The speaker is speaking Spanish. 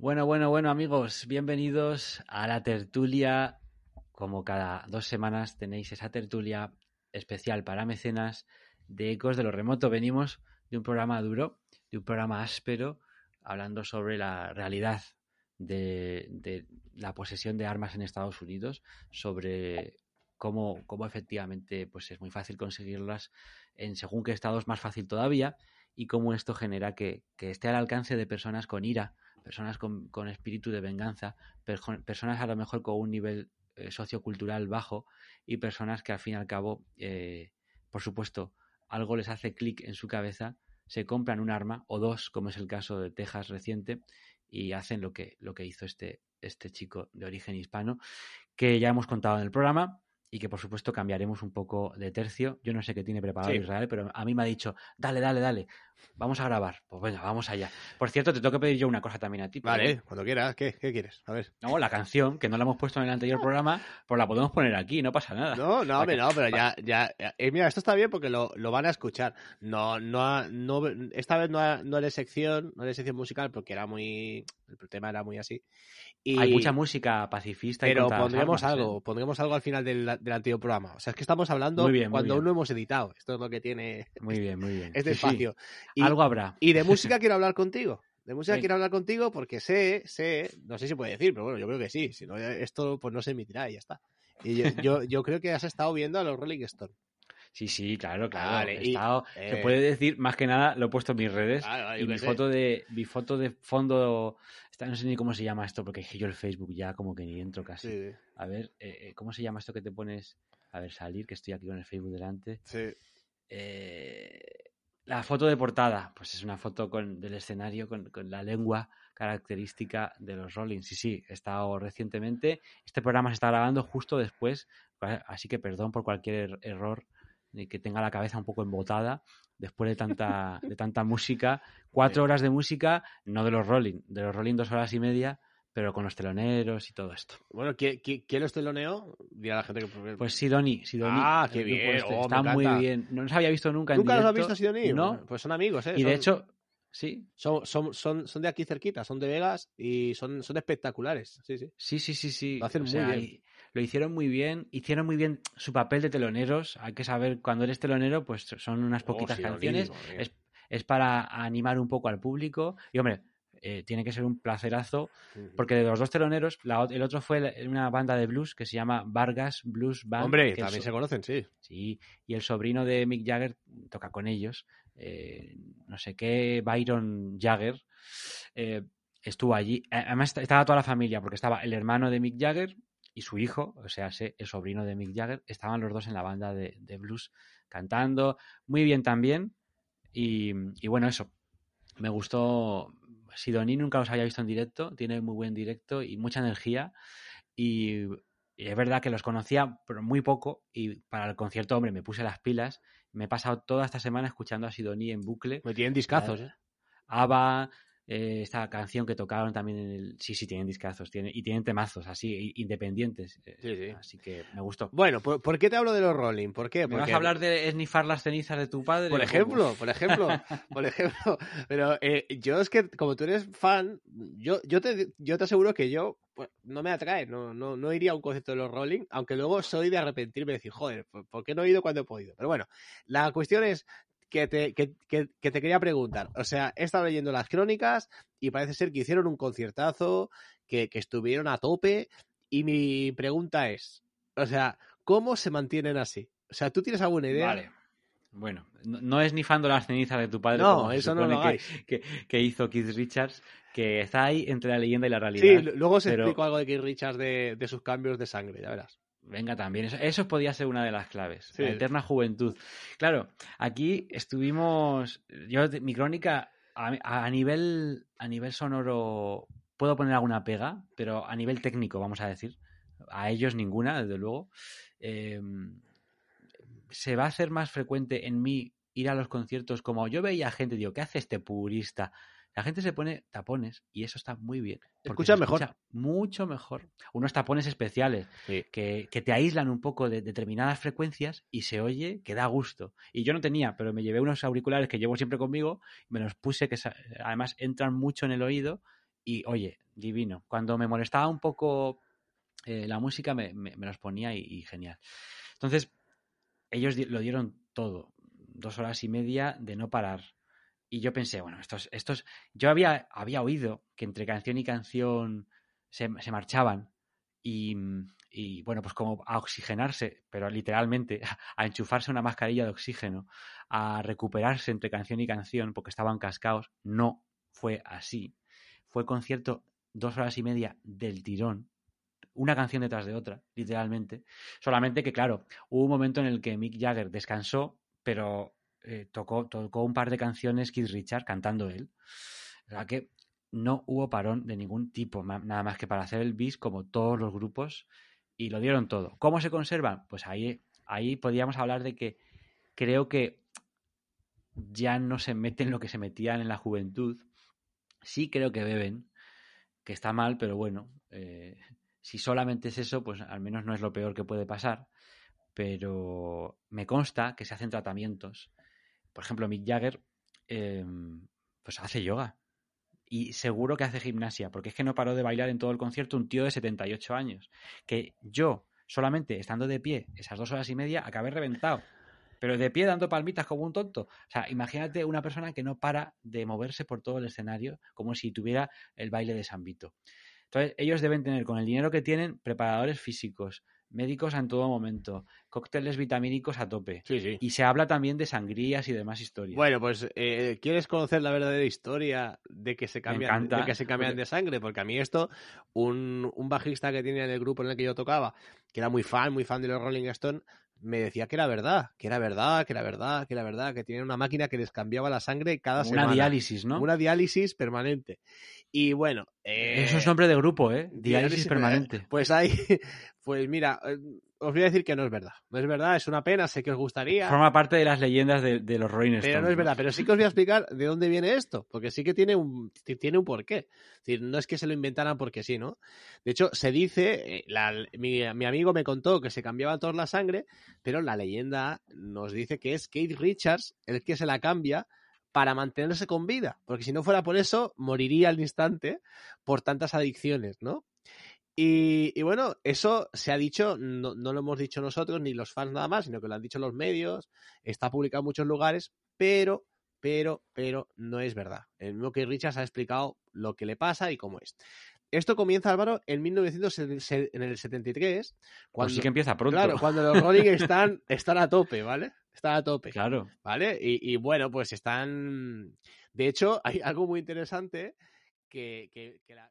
Bueno, bueno, bueno, amigos, bienvenidos a la tertulia. Como cada dos semanas tenéis esa tertulia especial para mecenas de Ecos de lo Remoto. Venimos de un programa duro, de un programa áspero, hablando sobre la realidad de, la posesión de armas en Estados Unidos, sobre cómo, cómo efectivamente pues es muy fácil conseguirlas en según qué estados más fácil todavía y cómo esto genera que esté al alcance de personas con ira, personas con, con espíritu de venganza, personas a lo mejor con un nivel eh, sociocultural bajo y personas que al fin y al cabo, eh, por supuesto, algo les hace clic en su cabeza, se compran un arma o dos, como es el caso de Texas reciente, y hacen lo que, lo que hizo este, este chico de origen hispano, que ya hemos contado en el programa y que por supuesto cambiaremos un poco de tercio. Yo no sé qué tiene preparado Sí. Israel, pero a mí me ha dicho, dale, dale, dale, vamos a grabar. Pues venga, vamos allá. Por cierto, te tengo que pedir yo una cosa también a ti. Vale, cuando quieras. ¿Qué, ¿Qué quieres? A ver. No, la canción, que no la hemos puesto en el anterior programa, pues la podemos poner aquí, no pasa nada. No, no, hombre, no, pero ya, ya, eh, mira, esto está bien porque lo, lo van a escuchar. No, no, no, esta vez no, ha- no sección, no sección musical porque era muy, el tema era muy así. Y, Hay mucha música pacifista y pero las pondremos armas, ¿eh? algo, pondremos algo al final del, del antiguo programa. O sea, es que estamos hablando Muy bien, cuando aún no hemos editado. Esto es lo que tiene Muy bien, muy bien. este Sí, sí, espacio. Y, Algo habrá. y de música quiero hablar contigo. De música quiero hablar contigo porque sé, sé, no sé si puede decir, pero bueno, yo creo que sí. Si no, esto pues no se emitirá y ya está. Y yo, yo, yo creo que has estado viendo a los Rolling Stones. Sí, sí, claro, claro. Vale, he y, estado- Se eh, puede decir, más que nada, lo he puesto en mis redes. Claro, y mi sé. foto de mi foto de fondo, está- no sé ni cómo se llama esto, porque yo el Facebook ya como que ni entro casi. Sí, A ver, eh, eh, ¿cómo se llama esto que te pones? A ver, salir, que estoy aquí con el Facebook delante. sí. Eh, la foto de portada, pues es una foto con, del escenario con, con la lengua característica de los Rolling. Sí, sí, he estado recientemente. Este programa se está grabando justo después, así que perdón por cualquier er- error que tenga la cabeza un poco embotada después de tanta, de tanta música. Cuatro horas de música, no de los Rolling, de los Rolling dos horas y media, pero con los teloneros y todo esto. Bueno, ¿quién, quién, los teloneó? Dirá la gente que. Pues Sidoni, Sidoni. Ah, qué bien, este, oh, está muy bien. No los había visto nunca en ¿Nunca los has directo. visto a Sidoní? No, Pues son amigos, ¿eh? y de hecho, sí, Son, son, son, son de aquí cerquita, son de Vegas y son, son espectaculares. Sí, sí. sí, sí, sí, sí. Lo hacen O muy sea, bien. y- Lo hicieron muy bien, hicieron muy bien su papel de teloneros. Hay que saber, cuando eres telonero, pues son unas poquitas Oh, canciones. Es, es para animar un poco al público. Y hombre, eh, tiene que ser un placerazo, porque de los dos teloneros, la el otro fue la- una banda de blues que se llama Vargas Blues Band. Hombre, también so- se conocen, sí. Sí, y el sobrino de Mick Jagger toca con ellos. eh, no sé qué, Byron Jagger eh, estuvo allí. Además est- estaba toda la familia, porque estaba el hermano de Mick Jagger y su hijo, o sea, el sobrino de Mick Jagger. Estaban los dos en la banda de, de blues cantando. Muy bien también. Y, y bueno, eso. Me gustó. Sidoní nunca los había visto en directo. Tiene muy buen directo y mucha energía. Y, y es verdad que los conocía, pero muy poco. Y para el concierto, hombre, me puse las pilas. Me he pasado toda esta semana escuchando a Sidoní en bucle. Me tienen discazos, ¿eh? ABBA, eh, esta canción que tocaron también en el... Sí, sí, tienen discazos. Tienen, y tienen temazos así, independientes. eh, Sí, sí. Así que me gustó. Bueno, ¿por, por qué te hablo de los Rolling? ¿Por qué? ¿Me vas a hablar de esnifar las cenizas de tu padre? Por cómo? ejemplo, por ejemplo, por ejemplo. Pero eh, yo es que, como tú eres fan, yo, yo, te, yo te aseguro que yo pues, no me atrae, no, no, no iría a un concierto de los Rolling, aunque luego soy de arrepentirme y decir, joder, ¿por, por qué no he ido cuando he podido? Pero bueno, la cuestión es que te, que, que- que te quería preguntar. O sea, he estado leyendo las crónicas y parece ser que hicieron un conciertazo, que, que estuvieron a tope, y mi pregunta es, o sea, ¿cómo se mantienen así? O sea, ¿tú tienes alguna idea? Vale. Bueno, no, no esnifando las cenizas de tu padre. No, como eso no lo que- que, que hizo Keith Richards, que está ahí entre la leyenda y la realidad. Sí, luego os pero- explico algo de Keith Richards de, de sus cambios de sangre, ya verás. Venga, también. Eso, eso podía ser una de las claves. Sí. La eterna juventud. Claro, aquí estuvimos. Yo, mi crónica, a, a nivel, a nivel sonoro, puedo poner alguna pega, pero a nivel técnico, vamos a decir. A ellos ninguna, desde luego. Eh, se va a hacer más frecuente en mí ir a los conciertos como yo veía gente, digo, ¿qué hace este purista? La gente se pone tapones y eso está muy bien. Escucha se mejor. escucha mucho mejor. Unos tapones especiales Sí. que, que te aíslan un poco de determinadas frecuencias y se oye que da gusto. Y yo no tenía, pero me llevé unos auriculares que llevo siempre conmigo, me los puse que además entran mucho en el oído y oye, divino. Cuando me molestaba un poco eh, la música, me, me, los ponía y, genial. Entonces, ellos lo dieron todo, dos horas y media de no parar. Y yo pensé, bueno, estos, estos, yo había, había oído que entre canción y canción se, se marchaban y, y, bueno, pues como a oxigenarse, pero literalmente, a enchufarse una mascarilla de oxígeno, a recuperarse entre canción y canción porque estaban cascados, no fue así. Fue concierto dos horas y media del tirón, una canción detrás de otra, literalmente. Solamente que, claro, hubo un momento en el que Mick Jagger descansó, pero eh, tocó, tocó un par de canciones Keith Richard cantando él. O sea que no hubo parón de ningún tipo, nada más que para hacer el bis como todos los grupos y lo dieron todo. ¿Cómo se conservan? Pues ahí, ahí podríamos hablar de que creo que ya no se meten lo que se metían en la juventud. Sí creo que beben, que está mal, pero bueno, eh, si solamente es eso, pues al menos no es lo peor que puede pasar. Pero me consta que se hacen tratamientos. Por ejemplo, Mick Jagger em, pues hace yoga. Y seguro que hace gimnasia, porque es que no paró de bailar en todo el concierto un tío de 78 años. Que yo, solamente estando de pie esas dos horas y media, acabé reventado pero de pie dando palmitas como un tonto. O sea, imagínate una persona que no para de moverse por todo el escenario como si tuviera el baile de San Vito. Entonces, ellos deben tener con el dinero que tienen preparadores físicos, médicos en todo momento, cócteles vitamínicos a tope. Sí, sí. Y se habla también de sangrías y demás historias. Bueno, pues, eh, ¿quieres conocer la verdadera historia de que se cambian, de, que se cambian de sangre? Porque a mí esto, un, un bajista que tenía en el grupo en el que yo tocaba, que era muy fan, muy fan de los Rolling Stones, me decía que era verdad, que era verdad, que era verdad, que era verdad, que tiene una máquina que les cambiaba la sangre cada semana. Una diálisis, ¿no? Una diálisis permanente. Y bueno. Eso es eh, nombre de grupo, ¿eh? Diálisis, permanente. Pues hay. Pues mira, eh, os voy a decir que no es verdad. No es verdad, es una pena, sé que os gustaría. Forma parte de las leyendas de, los Rolling. Pero no es verdad, pero sí que os voy a explicar de dónde viene esto, porque sí que tiene un, tiene un porqué. Es decir, no es que se lo inventaran porque sí, ¿no? De hecho, se dice, eh, mi, amigo me contó que se cambiaba toda la sangre, pero la leyenda nos dice que es Kate Richards el que se la cambia para mantenerse con vida, porque si no fuera por eso, moriría al instante por tantas adicciones, ¿no? Y, bueno, eso se ha dicho, no, lo hemos dicho nosotros ni los fans nada más, sino que lo han dicho los medios, está publicado en muchos lugares, pero, pero, pero no es verdad. El mismo que Richards ha explicado lo que le pasa y cómo es. Esto comienza, Álvaro, en 1973. Cuando, sí que empieza pronto. Claro, cuando los Rolling están, están a tope, ¿vale? Están a tope. Claro. ¿Vale? Y, bueno, pues están... De hecho, hay algo muy interesante que, que, que la...